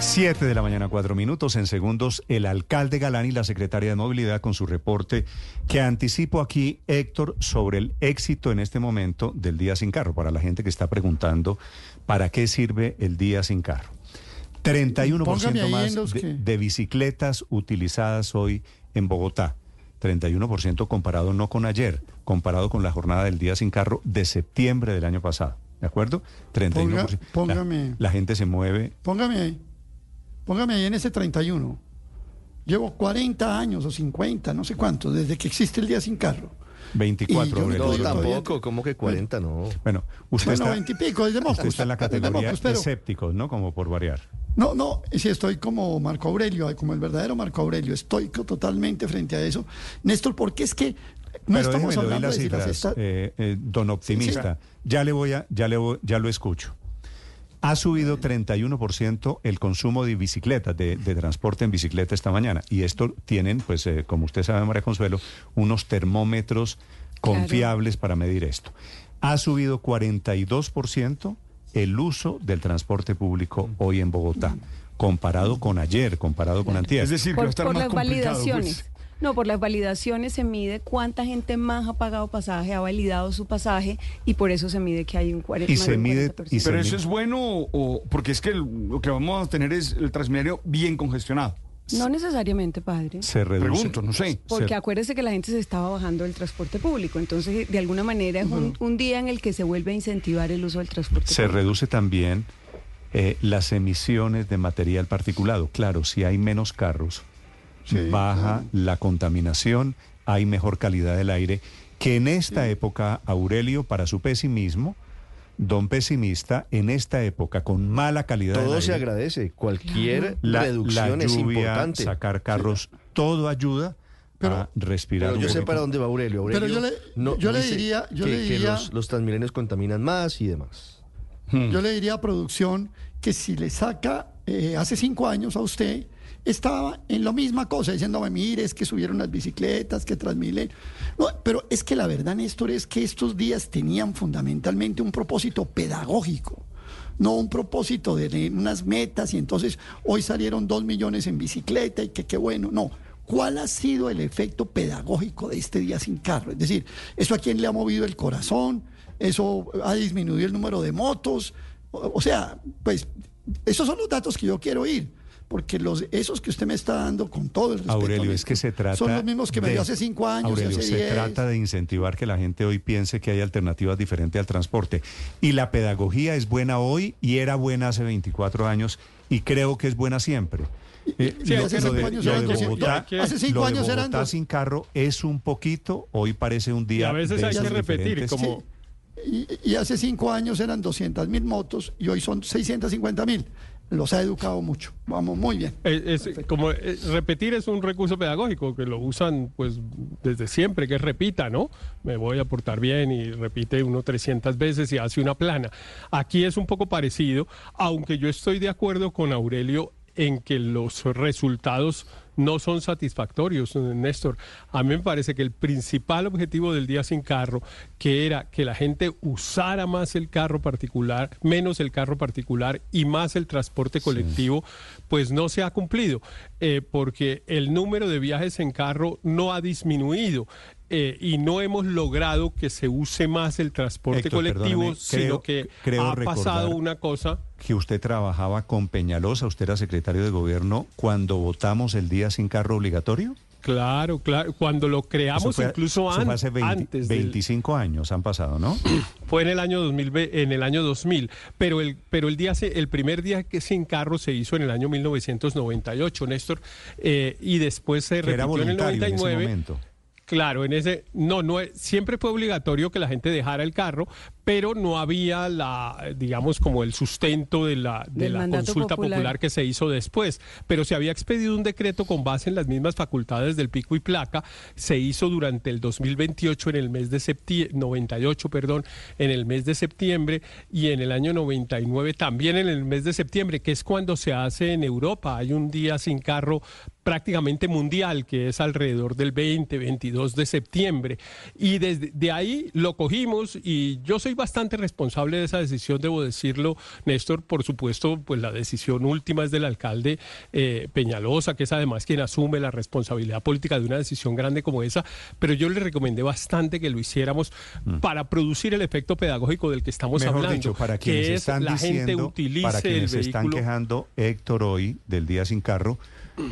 Siete de la mañana, cuatro minutos. En segundos, el alcalde Galán y la secretaria de Movilidad con su reporte que anticipo aquí, Héctor, sobre el éxito en este momento del día sin carro. Para la gente que está preguntando, ¿para qué sirve el día sin carro? 31% más de, de bicicletas utilizadas hoy en Bogotá. 31% comparado no con ayer, comparado con la jornada del día sin carro de septiembre del año pasado. ¿De acuerdo? 31%. póngame. La, la gente se mueve. Póngame ahí. Póngame ahí en ese 31. Llevo 40 años o 50, no sé cuánto, desde que existe el día sin carro. 24, No, Aurelio. tampoco, como que 40, no. Bueno, usted Bueno, está, 20 y pico, es de Moscus. usted está en la es de categoría pero- escépticos, ¿no? Como por variar. No, no, si estoy como Marco Aurelio, como el verdadero Marco Aurelio, estoy totalmente frente a eso. Néstor, porque es que no Pero estamos hablando las de si las cifras, esta- eh, eh, don optimista. Ya le voy a, ya le voy- ya lo escucho. Ha subido 31% el consumo de bicicletas, de, de transporte en bicicleta esta mañana. Y esto tienen, pues, eh, como usted sabe, María Consuelo, unos termómetros confiables para medir esto. Ha subido 42% el uso del transporte público hoy en Bogotá, comparado con ayer, comparado con antier. Es decir, que va a por, estar por más las complicado, validaciones. pues. No, por las validaciones se mide cuánta gente más ha pagado pasaje, ha validado su pasaje y por eso se mide que hay un 40%. Y se mide- y se Pero eso es bueno o porque es que el- lo que vamos a tener es el Transmilenio bien congestionado. No necesariamente, padre. Se reduce. Pregunto, no sé. Porque se- acuérdese que la gente se estaba bajando del transporte público. Entonces, de alguna manera, es un, un día en el que se vuelve a incentivar el uso del transporte Se público. reduce también eh, las emisiones de material particulado. Claro, si hay menos carros, baja la contaminación, hay mejor calidad del aire, que en esta época, Aurelio, para su pesimismo, don pesimista, en esta época con mala calidad del Todo aire, se agradece. Cualquier la, reducción la es importante. sacar carros, todo ayuda Pero- a respirar Pero un yo sé para dónde va Aurelio. Aurelio Pero yo le- yo le diría- yo que, le que diría- los, los transmilenios contaminan más y demás. Yo le diría a producción que si le saca eh, hace cinco años a usted, estaba en la misma cosa, diciéndome, mire, es que subieron las bicicletas, que Transmilenio. No, pero es que la verdad, Néstor, es que estos días tenían fundamentalmente un propósito pedagógico. No un propósito de unas metas y entonces hoy salieron dos millones en bicicleta y que qué bueno. No, ¿Cuál ha sido el efecto pedagógico de este día sin carro? Es decir, ¿eso a quién le ha movido el corazón? ¿Eso ha disminuido el número de motos? O, o sea, pues esos son los datos que yo quiero oír. Porque los, esos que usted me está dando con todo el respeto. Aurelio, es que se trata. Son los mismos que me dio hace cinco años y Aurelio, hace se diez. trata de incentivar que la gente hoy piense que hay alternativas diferentes al transporte. Y la pedagogía es buena hoy y era buena hace 24 años y creo que es buena siempre. Eh, Sí, lo- hace lo cinco de- años lo eran de 200. Bogotá- Hace cinco lo de años Bogotá sin carro es un poquito, hoy parece un Y día. a veces hay que repetir, como Y, y hace cinco años eran 200 mil motos y hoy son 650 mil. Los ha educado mucho. Vamos, muy bien. Es, es como eh, repetir es un recurso pedagógico que lo usan pues desde siempre, que repita, ¿no? Me voy a portar bien y repite uno 300 veces y hace una plana. Aquí es un poco parecido, aunque yo estoy de acuerdo con Aurelio en que los resultados no son satisfactorios, Néstor. A mí me parece que el principal objetivo del día sin carro, que era que la gente usara más el carro particular, menos el carro particular y más el transporte colectivo, pues no se ha cumplido, eh, porque el número de viajes en carro no ha disminuido. eh, y no hemos logrado que se use más el transporte Héctor, colectivo, sino creo- que creo ha pasado una cosa. que usted trabajaba con Peñalosa, usted era secretario de gobierno cuando votamos el día sin carro obligatorio. Claro, claro. Cuando lo creamos, fue- incluso an- hace 20 antes. del- 25 años han pasado, ¿no? fue en el año 2000, ve- en el año 2000, pero el pero el día el primer día que sin carro se hizo en el año 1998, Néstor, eh, y después se repitió en el voluntario en ese 99. momento. Claro, en ese no no siempre fue obligatorio que la gente dejara el carro, pero no había la digamos como el sustento de la de la consulta popular. popular que se hizo después, pero se había expedido un decreto con base en las mismas facultades del pico y placa, se hizo durante el 2028 en el mes de septiembre 98, perdón, en el mes de septiembre y en el año 99 también en el mes de septiembre, que es cuando se hace en Europa, hay un día sin carro prácticamente mundial, que es alrededor del 20, 22 de septiembre. Y desde de ahí lo cogimos y yo soy soy bastante responsable de esa decisión, debo decirlo, Néstor. Por supuesto, pues la decisión última es del alcalde eh, Peñalosa, que es además quien asume la responsabilidad política de una decisión grande como esa. Pero yo le recomendé bastante que lo hiciéramos para producir el efecto pedagógico del que estamos Mm. Mejor hablando, dicho, para quienes es están la gente diciendo, utilice para el quienes se están quejando, Héctor hoy del día sin carro,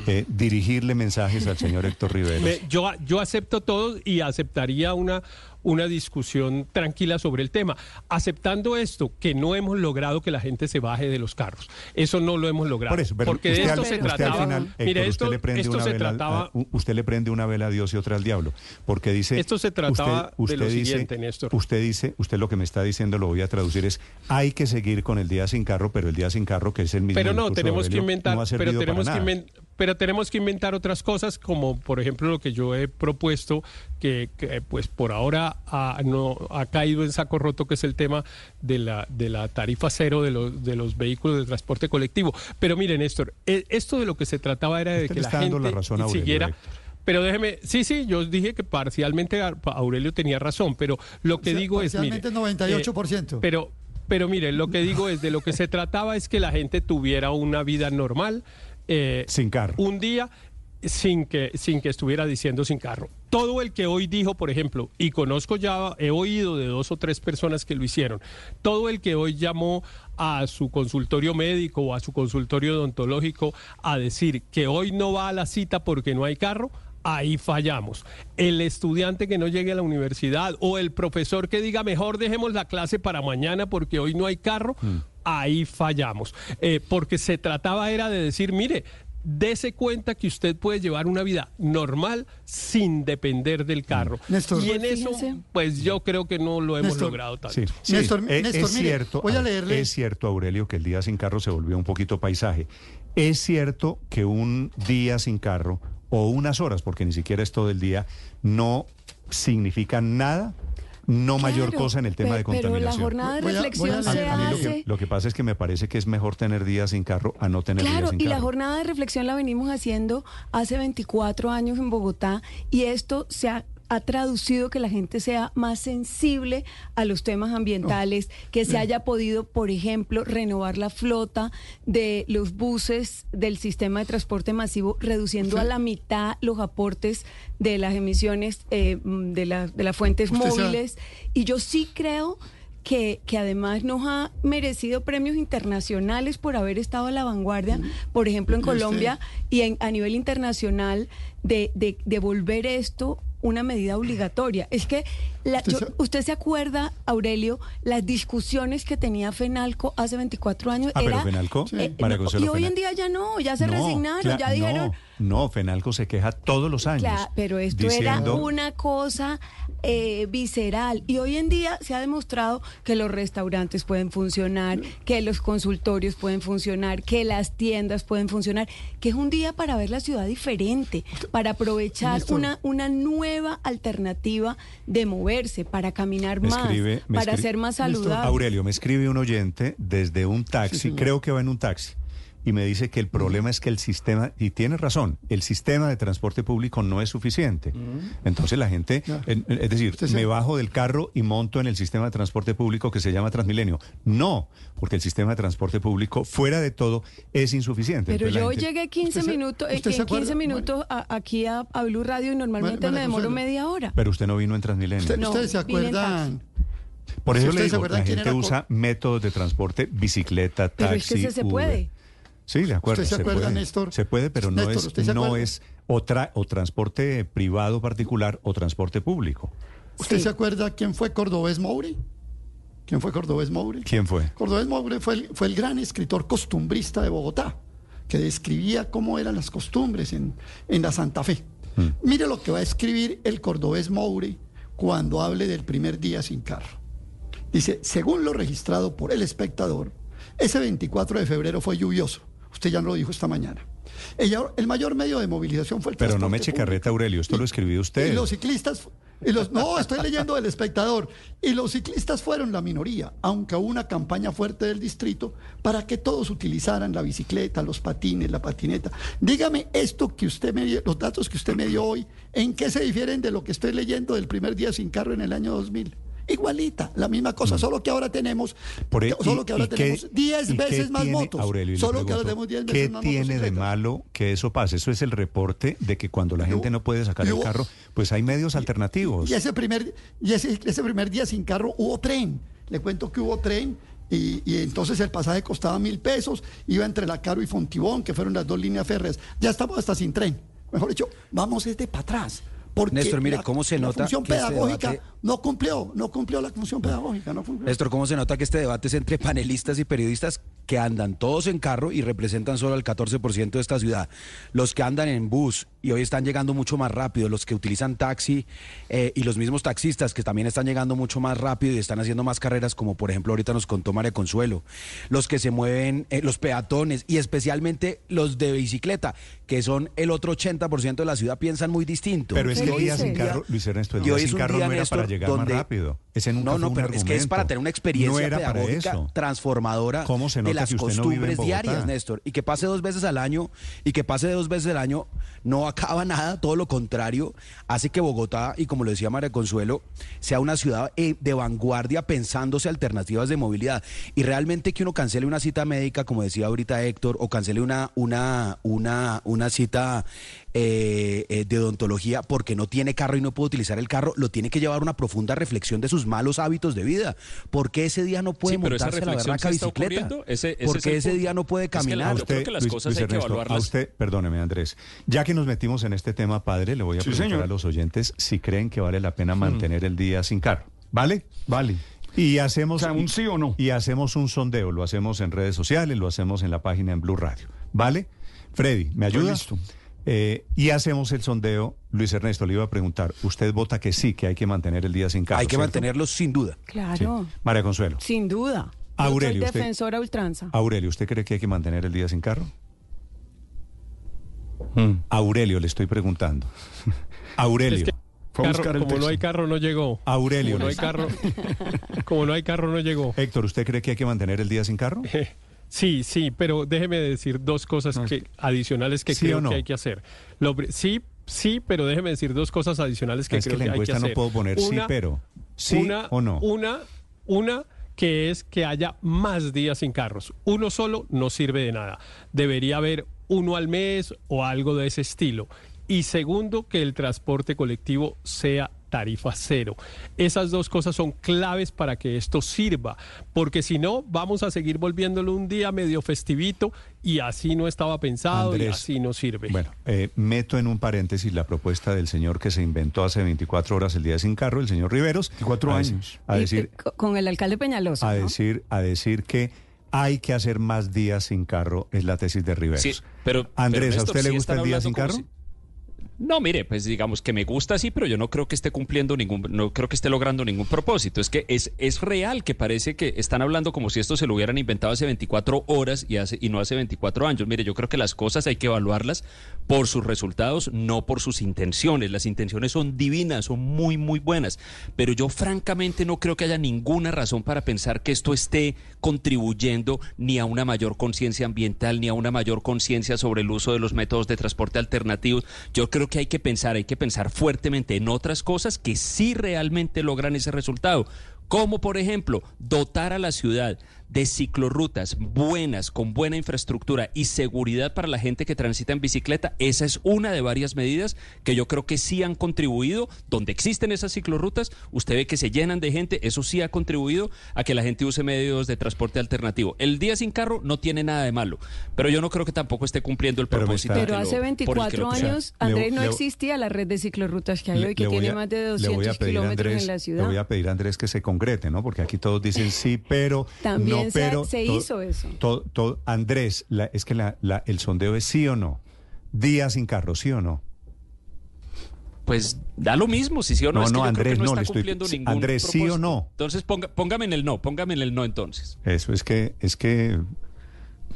eh, dirigirle mensajes al señor Héctor Rivera. Yo, yo acepto todo y aceptaría una, una discusión tranquila sobre el tema. Aceptando esto, que no hemos logrado que la gente se baje de los carros. Eso no lo hemos logrado. Por eso, porque de usted, esto al, se usted trataba. final, Héctor, mire, usted esto, le prende esto una se vela, al- trataba. a- usted le prende una vela a Dios y otra al diablo, porque dice Esto se trataba de lo dice, siguiente, Néstor. Usted dice, usted lo que me está diciendo lo voy a traducir es hay que seguir con el día sin carro, pero el día sin carro que es el mismo. Pero no, tenemos que inventar, no pero tenemos que nada. Pero tenemos que inventar otras cosas, como por ejemplo lo que yo he propuesto, que, que, pues por ahora ha, no ha caído en saco roto, que es el tema de la de la tarifa cero de los de los vehículos de transporte colectivo. Pero miren, Néstor, eh, esto de lo que se trataba era de Usted que la gente la razón a Aurelio, siguiera. Pero déjeme, sí, sí, yo dije que parcialmente a- Aurelio tenía razón, pero lo que digo es, mire, parcialmente 98%. eh, pero, pero mire, lo que digo es de lo que se trataba es que la gente tuviera una vida normal, eh, Sin carro. un día sin que sin que estuviera diciendo sin carro. Todo el que hoy dijo, por ejemplo, y conozco ya, he oído de dos o tres personas que lo hicieron, todo el que hoy llamó a su consultorio médico o a su consultorio odontológico a decir que hoy no va a la cita porque no hay carro, ahí fallamos. El estudiante que no llegue a la universidad o el profesor que diga mejor dejemos la clase para mañana porque hoy no hay carro, ahí fallamos. Eh, porque se trataba era de decir, mire, dese cuenta que usted puede llevar una vida normal sin depender del carro. Néstor. y en eso, pues yo creo que no lo hemos Néstor. logrado tanto. Sí, sí, Néstor, es, Néstor, es mire, cierto, voy a leerle- es cierto, Aurelio, que el día sin carro se volvió un poquito paisaje. Es cierto que un día sin carro o unas horas, porque ni siquiera es todo el día, no significa nada, no mayor Claro, cosa en el tema de Pero la contaminación. jornada de Voy a- voy a reflexión se a mí lo hace. que, lo que pasa es que me parece que es mejor tener días sin carro a no tener días Claro, sin y carro. la jornada de reflexión la venimos haciendo hace 24 años en Bogotá y esto se ha, ha traducido que la gente sea más sensible a los temas ambientales, que se haya podido, por ejemplo, renovar la flota de los buses del sistema de transporte masivo, reduciendo a la mitad los aportes de las emisiones eh, mm, de, la- de las fuentes móviles. Y yo sí creo que, que además nos ha merecido premios internacionales por haber estado a la vanguardia, por ejemplo, en. Colombia y en- a nivel internacional, de, de, de volver esto una medida obligatoria. Es que la- Usted yo- se- usted se acuerda, Aurelio, las discusiones que tenía Fenalco hace 24 años. Ah, pero era, Fenalco, Sí. eh, María no, Consuelo y hoy en día ya no, ya se No, resignaron, ya dijeron... No, no, Fenalco se queja todos los años. Claro, pero esto diciendo- era una cosa eh, visceral y hoy en día se ha demostrado que los restaurantes pueden funcionar, que los consultorios pueden funcionar, que las tiendas pueden funcionar, que es un día para ver la ciudad diferente, para aprovechar Néstor. una, una nueva alternativa de moverse, para caminar Me más, escribe- para ser más Néstor, saludable. Aurelio, me escribe un oyente desde un taxi, Sí, creo que va en un taxi, y me dice que el problema es que el sistema, y tiene razón, el sistema de transporte público no es suficiente. Entonces la gente, es decir, me bajo del carro y monto en el sistema de transporte público que se llama Transmilenio. No, porque el sistema de transporte público, fuera de todo, es insuficiente. Pero Entonces yo gente- llegué 15 ¿Usted se- minutos, eh, usted se en 15 acuerda? minutos a- aquí a, a Blue Radio y normalmente María me demoro media hora. Pero usted no vino en Transmilenio. Usted- No, ¿Ustedes se acuerdan? Por eso le ¿Ustedes se digo, acuerdan la gente usa métodos de transporte, bicicleta, taxi, Pero es que se Uber. Sí, de acuerdo. ¿Usted se acuerda, puede. Néstor? Se puede, pero no Néstor, ¿usted es, no es otra, o transporte privado particular o transporte público. ¿Usted Sí. se acuerda quién fue Cordobés Moure? ¿Quién fue Cordobés Moure? ¿Quién fue? Cordobés Moure fue el, fue el gran escritor costumbrista de Bogotá, que describía cómo eran las costumbres en, en la Santa Fe. Mire lo que va a escribir el Cordobés Moure cuando hable del primer día sin carro. Dice, según lo registrado por el espectador, ese 24 de febrero fue lluvioso. Usted ya lo dijo esta mañana. Ella- el mayor medio de movilización fue el Pero no me transporte eche carreta. Aurelio, esto lo escribió usted. Y los ciclistas, y los, no, estoy leyendo del espectador. Y los ciclistas fueron la minoría, aunque hubo una campaña fuerte del distrito para que todos utilizaran la bicicleta, los patines, la patineta. Dígame esto que usted me dio, los datos que usted me dio hoy, ¿en qué se difieren de lo que estoy leyendo del primer día sin carro en el año 2000? Igualita, la misma cosa, solo que ahora tenemos, Mm. Por solo que ahora qué- tenemos 10 y qué veces más tiene- motos. Aurelio, solo que ahora tenemos 10 ¿Qué veces más tiene de malo que eso pase? Eso es el reporte de que cuando la gente no puede sacar el carro, pues hay medios alternativos. Y ese primer, y ese, ese primer día sin carro hubo tren. Le cuento que hubo tren y, y entonces el pasaje costaba mil pesos, iba entre La Caro y Fontibón, que fueron las dos líneas férreas. Ya estamos hasta sin tren. Mejor dicho, vamos desde para atrás. Porque Néstor, mire, la- ¿cómo se la nota función que este pedagógica debate- no cumplió, no cumplió la función pedagógica, no cumplió. Néstor, ¿cómo se nota que este debate es entre panelistas y periodistas que andan todos en carro y representan solo el 14% de esta ciudad? Los que andan en bus y hoy están llegando mucho más rápido, los que utilizan taxi eh, y los mismos taxistas que también están llegando mucho más rápido y están haciendo más carreras, como por ejemplo ahorita nos contó María Consuelo, los que se mueven, eh, los peatones y especialmente los de bicicleta, que son el otro 80% de la ciudad, piensan muy distinto. Pero es que sin dice? carro, Luis Ernesto, el día hoy sin carro no era para Llegar más rápido. Ese nunca no, no, pero es que es para tener una experiencia No pedagógica transformadora ¿Cómo se de las no costumbres diarias, Néstor. Y que pase dos veces al año, y que pase dos veces al año, no acaba nada, todo lo contrario, hace que Bogotá, y como lo decía María Consuelo, sea una ciudad eh, de vanguardia pensándose alternativas de movilidad. Y realmente que uno cancele una cita médica, como decía ahorita Héctor, o cancele una, una, una, una cita eh, eh, de odontología porque no tiene carro y no puede utilizar el carro, lo tiene que llevar a una profunda reflexión de sus malos hábitos de vida. ¿Por qué ese día no puede Sí, montarse la está bicicleta? Ese- ese ¿Por es qué el ese punto. día no puede Es que la- caminar? yo creo que las cosas hay que evaluarlas. A usted, perdóneme Andrés, ya que nos metimos en este tema, padre, le voy a Sí, preguntar señor. a los oyentes si creen que vale la pena mantener el día sin carro. ¿Vale? Vale. Y hacemos, O sea, un sí o no. Y hacemos un sondeo, lo hacemos en redes sociales, lo hacemos en la página en Blue Radio. ¿Vale? Freddy, ¿me Estoy ayuda? listo. Eh, y hacemos el sondeo. Luis Ernesto, le iba a preguntar, ¿usted vota que sí, que hay que mantener el día sin carro? Hay que ¿cierto? mantenerlo sin duda. Sí. Claro, María Consuelo. sin duda. Yo Aurelio, soy usted- defensora a ultranza. Aurelio, ¿usted cree que hay que mantener el día sin carro? Aurelio, le estoy preguntando. Aurelio. Es que carro- como no hay carro, no llegó. Aurelio. Como no hay carro, como no hay carro, no llegó. Héctor, ¿usted cree que hay que mantener el día sin carro? Sí, sí, pero déjeme decir dos cosas que, adicionales que ¿Sí creo no? que hay que hacer. Lo sí, sí, pero déjeme decir dos cosas adicionales que es que creo que, la hay que encuesta no hacer. puedo poner sí, Una- pero. ¿Sí una, o no? Una, una que es que haya más días sin carros. Uno solo no sirve de nada. Debería haber uno al mes o algo de ese estilo. Y segundo, que el transporte colectivo sea tarifa cero. Esas dos cosas son claves para que esto sirva, porque si no, vamos a seguir volviéndolo un día medio festivito y así no estaba pensado y así no sirve. Bueno, eh, meto en un paréntesis la propuesta del señor que se inventó hace 24 horas el día sin carro, el señor Riveros. 24 a decir- años. A Y- decir, co- con el alcalde Peñalosa. a ¿no? decir, a decir que hay que hacer más días sin carro, es la tesis de Riveros. Sí, pero, Andrés, pero, ¿a usted le gusta el día sin carro? si- No, mire, pues digamos que me gusta sí, pero yo no creo que esté cumpliendo ningún, no creo que esté logrando ningún propósito. Es que es, es real que parece que están hablando como si esto se lo hubieran inventado hace 24 horas y, hace, y no hace 24 años. Mire, yo creo que las cosas hay que evaluarlas por sus resultados, no por sus intenciones. Las intenciones son divinas, son muy, muy buenas. Pero yo francamente no creo que haya ninguna razón para pensar que esto esté contribuyendo ni a una mayor conciencia ambiental, ni a una mayor conciencia sobre el uso de los métodos de transporte alternativos. Yo creo que hay que pensar, hay que pensar fuertemente en otras cosas que sí realmente logran ese resultado. Como por ejemplo, dotar a la ciudad de ciclorrutas buenas, con buena infraestructura y seguridad para la gente que transita en bicicleta, esa es una de varias medidas que yo creo que sí han contribuido. Donde existen esas ciclorrutas, usted ve que se llenan de gente, eso sí ha contribuido a que la gente use medios de transporte alternativo. El día sin carro no tiene nada de malo, pero yo no creo que tampoco esté cumpliendo el Pero propósito. Pero hace por el que 24 lo creó. años, O sea, le- Andrés, no le- existía la red de ciclorrutas que hay hoy, que Le tiene a- más de le voy a 200 pedir a kilómetros Andrés- en la Le ciudad. voy a pedir a Andrés que se concrete, ¿no? Porque aquí todos dicen sí, pero También no, se- pero. se hizo eso. to- to- Andrés, la- es que la- la- el sondeo es sí o no. Día sin carro, sí o no. Pues da lo mismo, si sí o no. No, es que no, yo Andrés, creo que no, no, está le estoy- cumpliendo ningún Andrés, ¿sí o no? Entonces ponga- póngame en el no, póngame en el no entonces. Eso es que, es que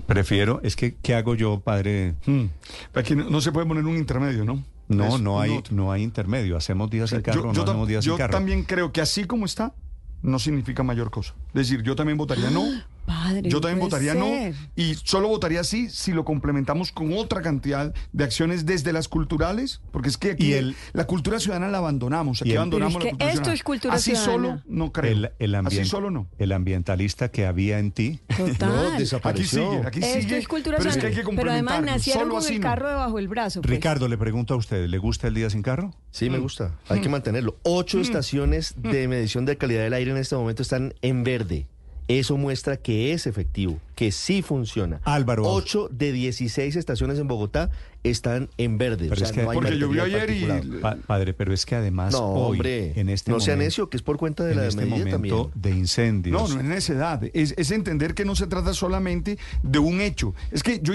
prefiero, es que, ¿qué hago yo, padre? Hmm. Aquí no, no se puede poner un intermedio, ¿no? No, Es no hay, no hay intermedio. Hacemos días sin Yo- carro, yo, no hacemos días yo sin carro. también creo que así como está, no significa mayor cosa. Es decir, yo también votaría no Padre, Yo también votaría ser. no y solo votaría sí si lo complementamos con otra cantidad de acciones desde las culturales, porque es que aquí Y el- la cultura ciudadana la abandonamos, aquí Y el- abandonamos es la que cultura esto ciudadana. es cultura Así ciudadana. solo no creo. El, el Así solo no. El ambientalista que había en ti. Total. No, Aquí desapareció. sigue, aquí Esto sigue. es cultura pero es que hay ciudadana. que Pero además nacieron Solo con el no. carro debajo el brazo. pues. Ricardo, le pregunto a usted, ¿le gusta el día sin carro? Sí, Mm. me gusta. Hay que mantenerlo. Ocho estaciones de medición de calidad del aire en este momento están en verde. Eso muestra que es efectivo, que sí funciona. Álvaro. 8 de 16 estaciones en Bogotá están en verde. Pero o sea, es que- no hay Porque llovió ayer y-. Pa- padre, pero es que además No, hoy, hombre, en este no sea momento, necio, que es por cuenta de en la este medida momento también. de incendios. No, no es necedad. Es, es entender que no se trata solamente de un hecho. Es que yo,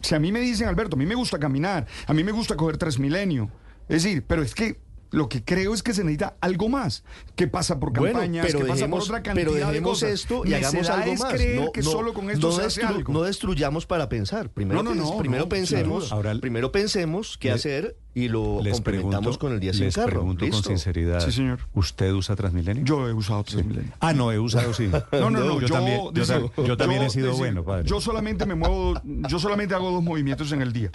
si a mí me dicen, Alberto, a mí me gusta caminar, a mí me gusta coger Transmilenio. Es decir, pero es que lo que creo es que se necesita algo más. que pasa por Bueno, campañas? pero que pasa dejemos, por otra cantidad pero de dejemos cosas? esto y hagamos algo es más. creer no, que no- solo con esto no se hace destru- algo. no destruyamos para pensar. Primero, No, no, pens- no, primero no, pensemos. Ahora- primero pensemos qué Le- hacer y lo les complementamos pregunto, con el día sin les carro. pregunto con Listo. sinceridad. Sí, señor. ¿Usted usa Transmilenio? Yo he usado Transmilenio. Ah, no, he usado sí. No, no, no, yo, también, yo, dice, tam- yo también he sido dice, bueno, padre. Yo solamente me muevo, yo solamente hago dos movimientos en el día.